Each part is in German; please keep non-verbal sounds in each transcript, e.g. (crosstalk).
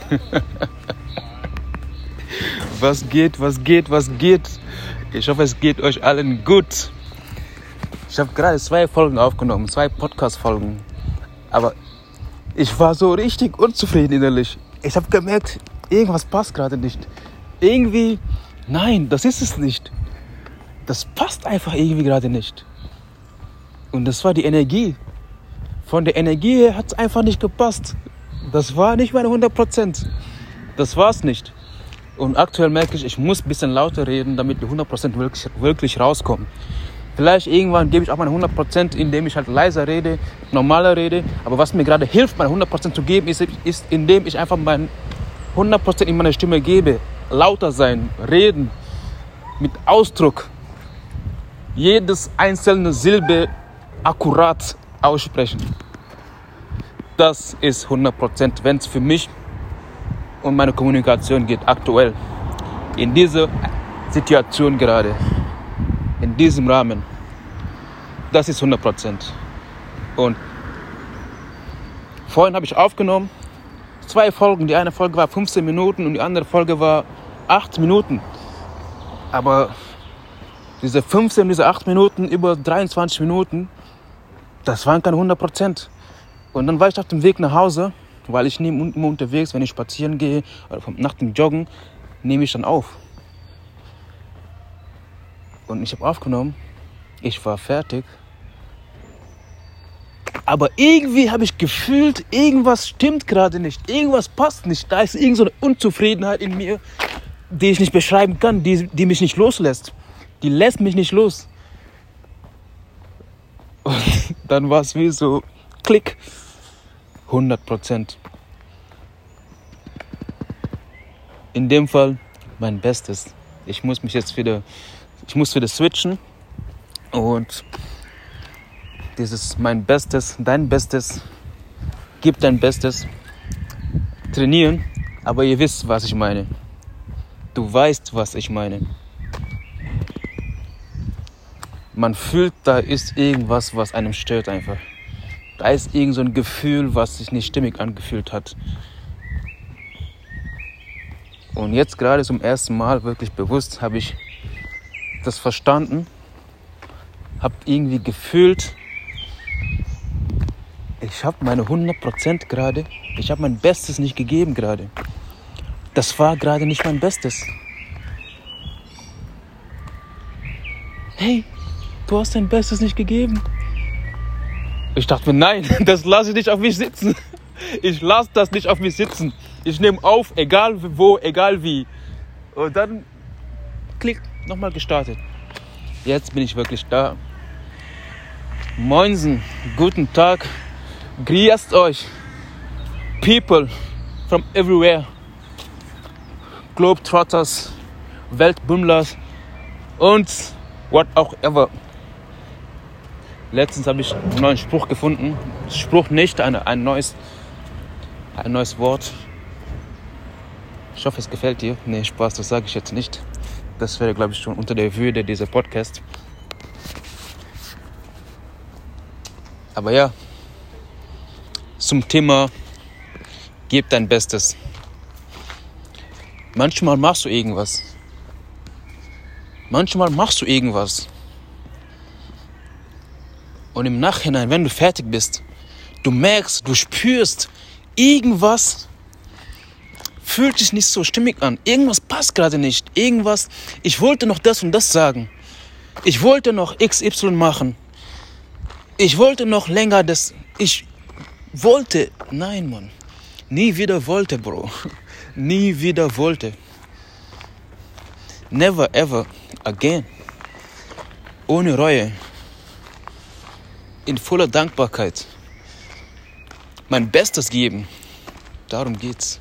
(laughs) was geht, was geht, was geht? Ich hoffe, es geht euch allen gut. Ich habe gerade zwei Folgen aufgenommen, zwei Podcast-Folgen. Aber ich war so richtig unzufrieden innerlich. Ich habe gemerkt, irgendwas passt gerade nicht. Irgendwie, nein, das ist es nicht. Das passt einfach irgendwie gerade nicht. Und das war die Energie. Von der Energie her hat es einfach nicht gepasst. Das war nicht meine 100 Prozent. Das war es nicht. Und aktuell merke ich, ich muss ein bisschen lauter reden, damit die 100 Prozent wirklich, wirklich rauskommen. Vielleicht irgendwann gebe ich auch meine 100 Prozent, indem ich halt leiser rede, normaler rede. Aber was mir gerade hilft, meine 100 Prozent zu geben, ist, ist, indem ich einfach mein 100 Prozent in meiner Stimme gebe. Lauter sein, reden, mit Ausdruck. Jedes einzelne Silbe akkurat aussprechen. Das ist 100 Prozent, wenn es für mich um meine Kommunikation geht, aktuell. In dieser Situation gerade in diesem Rahmen. Das ist 100 Prozent. Und vorhin habe ich aufgenommen, zwei Folgen. Die eine Folge war 15 Minuten und die andere Folge war 8 Minuten. Aber diese 15, diese 8 Minuten über 23 Minuten, das waren keine 100 Prozent. Und dann war ich auf dem Weg nach Hause, weil ich nehme immer unterwegs, wenn ich spazieren gehe oder nach dem Joggen, nehme ich dann auf. Und ich habe aufgenommen. Ich war fertig. Aber irgendwie habe ich gefühlt, irgendwas stimmt gerade nicht. Irgendwas passt nicht. Da ist irgendeine Unzufriedenheit in mir, die ich nicht beschreiben kann, die, die mich nicht loslässt. Die lässt mich nicht los. (laughs) Und dann war es wie so Klick. 100 Prozent. In dem Fall mein Bestes. Ich muss mich jetzt wieder ich muss wieder switchen und dieses mein Bestes, dein Bestes, gib dein Bestes, trainieren, aber ihr wisst, was ich meine. Du weißt, was ich meine. Man fühlt, da ist irgendwas, was einem stört einfach. Da ist irgend so ein Gefühl, was sich nicht stimmig angefühlt hat. Und jetzt gerade zum ersten Mal wirklich bewusst habe ich das verstanden, habe irgendwie gefühlt, ich habe meine 100% gerade, ich habe mein Bestes nicht gegeben gerade. Das war gerade nicht mein Bestes. Hey, du hast dein Bestes nicht gegeben. Ich dachte mir, nein, (laughs) das lasse ich nicht auf mich sitzen. Ich lasse das nicht auf mich sitzen. Ich nehme auf, egal wo, egal wie. Und dann klick, nochmal gestartet. Jetzt bin ich wirklich da. Moinsen, guten Tag. Grüßt euch. People from everywhere. Globetrotters, Weltbummlers und what auch ever. Letztens habe ich einen neuen Spruch gefunden. Spruch nicht, eine, ein, neues, ein neues Wort. Ich hoffe, es gefällt dir. Nee, Spaß, das sage ich jetzt nicht. Das wäre, glaube ich, schon unter der Würde dieser Podcast. Aber ja, zum Thema, gib dein Bestes. Manchmal machst du irgendwas. Manchmal machst du irgendwas. Und im Nachhinein, wenn du fertig bist, du merkst, du spürst, irgendwas fühlt sich nicht so stimmig an. Irgendwas passt gerade nicht. Irgendwas, ich wollte noch das und das sagen. Ich wollte noch XY machen. Ich wollte noch länger das. Ich wollte. Nein, Mann. Nie wieder wollte, Bro. (laughs) Nie wieder wollte. Never ever again. Ohne Reue. In voller Dankbarkeit. Mein Bestes geben. Darum geht's.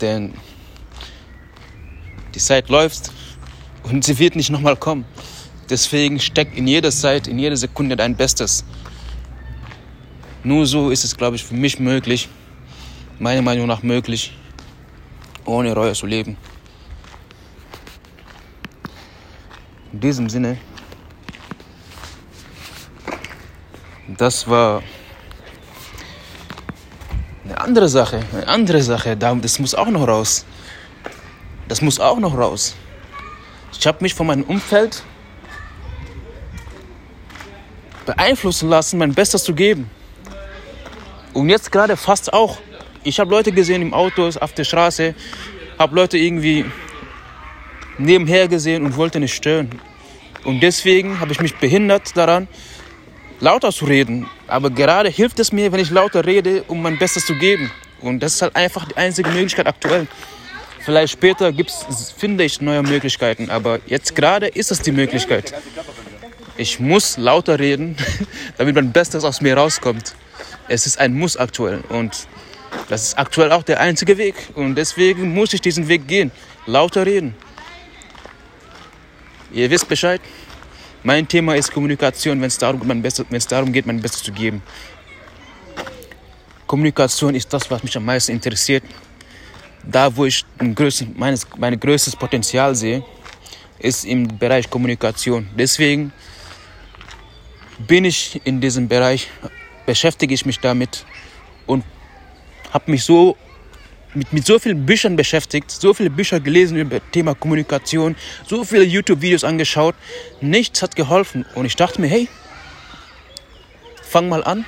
denn die Zeit läuft und sie wird nicht nochmal kommen. Deswegen steck in jeder Zeit, in jeder Sekunde dein Bestes. Nur so ist es, glaube ich, für mich möglich, meiner Meinung nach möglich, ohne Reue zu leben. In diesem Sinne, das war eine andere Sache, eine andere Sache, das muss auch noch raus. Das muss auch noch raus. Ich habe mich von meinem Umfeld beeinflussen lassen, mein Bestes zu geben. Und jetzt gerade fast auch. Ich habe Leute gesehen im Auto, auf der Straße, habe Leute irgendwie nebenher gesehen und wollte nicht stören. Und deswegen habe ich mich behindert daran, lauter zu reden. Aber gerade hilft es mir, wenn ich lauter rede, um mein Bestes zu geben. Und das ist halt einfach die einzige Möglichkeit aktuell. Vielleicht später gibt's, finde ich neue Möglichkeiten, aber jetzt gerade ist es die Möglichkeit. Ich muss lauter reden, (laughs) damit mein Bestes aus mir rauskommt. Es ist ein Muss aktuell und das ist aktuell auch der einzige Weg. Und deswegen muss ich diesen Weg gehen. Lauter reden. Ihr wisst Bescheid. Mein Thema ist Kommunikation, wenn es darum, darum geht, mein Bestes zu geben. Kommunikation ist das, was mich am meisten interessiert. Da, wo ich größten, meines, mein größtes Potenzial sehe, ist im Bereich Kommunikation. Deswegen bin ich in diesem Bereich, beschäftige ich mich damit und habe mich so mit, mit so vielen Büchern beschäftigt, so viele Bücher gelesen über Thema Kommunikation, so viele YouTube-Videos angeschaut. Nichts hat geholfen. Und ich dachte mir, hey, fang mal an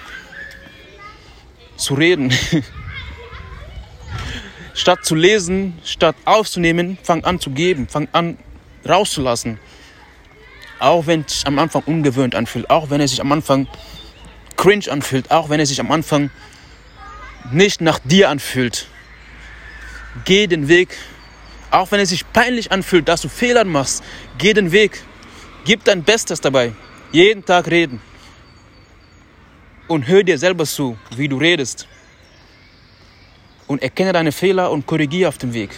zu reden. (laughs) statt zu lesen, statt aufzunehmen, fang an zu geben, fang an rauszulassen. Auch wenn es am Anfang ungewöhnt anfühlt, auch wenn es sich am Anfang cringe anfühlt, auch wenn es sich am Anfang nicht nach dir anfühlt. Geh den Weg. Auch wenn es sich peinlich anfühlt, dass du Fehler machst, geh den Weg. Gib dein Bestes dabei. Jeden Tag reden. Und hör dir selber zu, wie du redest. Und erkenne deine Fehler und korrigiere auf dem Weg.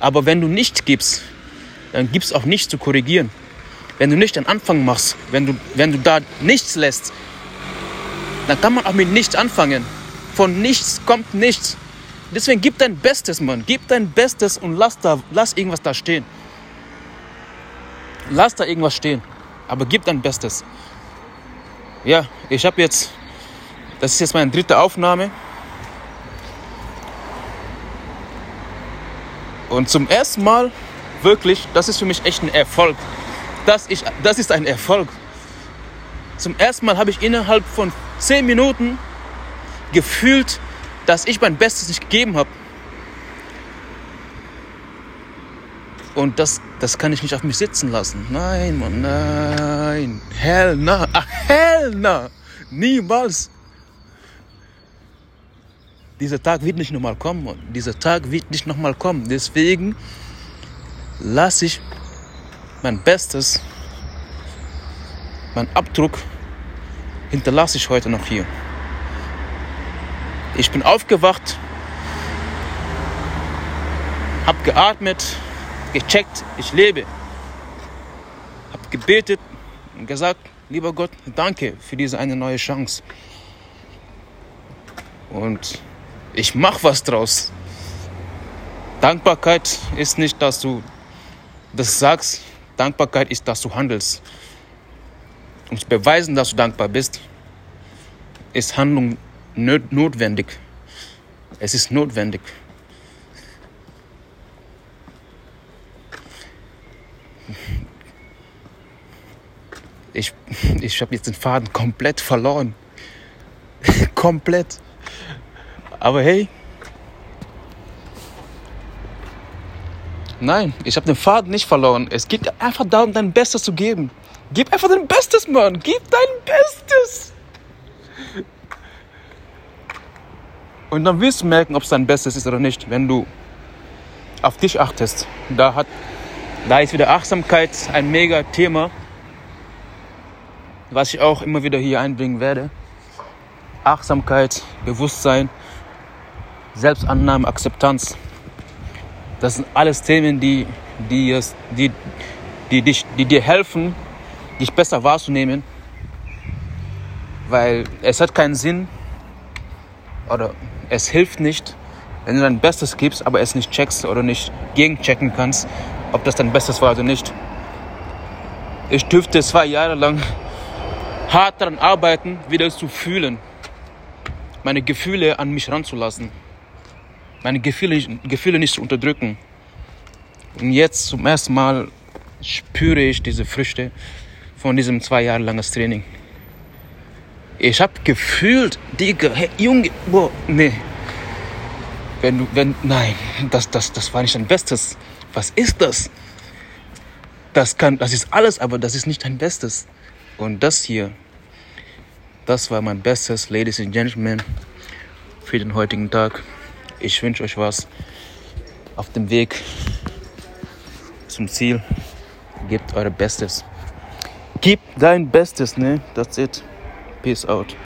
Aber wenn du nichts gibst, dann gibt es auch nichts zu korrigieren. Wenn du nicht den Anfang machst, wenn du, wenn du da nichts lässt, dann kann man auch mit nichts anfangen. Von nichts kommt nichts. Deswegen gib dein Bestes, Mann. Gib dein Bestes und lass, da, lass irgendwas da stehen. Lass da irgendwas stehen. Aber gib dein Bestes. Ja, ich habe jetzt, das ist jetzt meine dritte Aufnahme. Und zum ersten Mal, wirklich, das ist für mich echt ein Erfolg. Das, ich, das ist ein Erfolg. Zum ersten Mal habe ich innerhalb von zehn Minuten gefühlt dass ich mein Bestes nicht gegeben habe. Und das, das kann ich nicht auf mich sitzen lassen. Nein, Mann, nein. Hell na. Ach, hell na. Niemals. Dieser Tag wird nicht nochmal kommen. Mann. Dieser Tag wird nicht nochmal kommen. Deswegen lasse ich mein Bestes, mein Abdruck hinterlasse ich heute noch hier. Ich bin aufgewacht, hab geatmet, gecheckt, ich lebe. Hab gebetet und gesagt, lieber Gott, danke für diese eine neue Chance. Und ich mach was draus. Dankbarkeit ist nicht, dass du das sagst. Dankbarkeit ist, dass du handelst. Um zu beweisen, dass du dankbar bist, ist Handlung notwendig. Es ist notwendig. Ich, ich habe jetzt den Faden komplett verloren. (laughs) komplett. Aber hey. Nein, ich habe den Faden nicht verloren. Es geht einfach darum, dein Bestes zu geben. Gib einfach dein Bestes, Mann. Gib dein Bestes. Und dann wirst du merken, ob es dein Bestes ist oder nicht, wenn du auf dich achtest. Da, hat, da ist wieder Achtsamkeit ein mega Thema, was ich auch immer wieder hier einbringen werde. Achtsamkeit, Bewusstsein, Selbstannahme, Akzeptanz. Das sind alles Themen, die, die, die, die, dich, die dir helfen, dich besser wahrzunehmen. Weil es hat keinen Sinn, oder es hilft nicht, wenn du dein Bestes gibst, aber es nicht checkst oder nicht gegenchecken kannst, ob das dein Bestes war oder nicht. Ich dürfte zwei Jahre lang hart daran arbeiten, wieder zu fühlen. meine Gefühle an mich ranzulassen. Meine Gefühle, Gefühle nicht zu unterdrücken. Und jetzt zum ersten Mal spüre ich diese Früchte von diesem zwei Jahre langes Training. Ich habe gefühlt, Digga, hey, Junge, boah, nee. Wenn du, wenn, nein, das, das, das war nicht dein Bestes. Was ist das? Das kann, das ist alles, aber das ist nicht dein Bestes. Und das hier, das war mein Bestes, Ladies and Gentlemen, für den heutigen Tag. Ich wünsche euch was auf dem Weg zum Ziel. Gebt eure Bestes. Gib dein Bestes, ne? That's it. Peace out.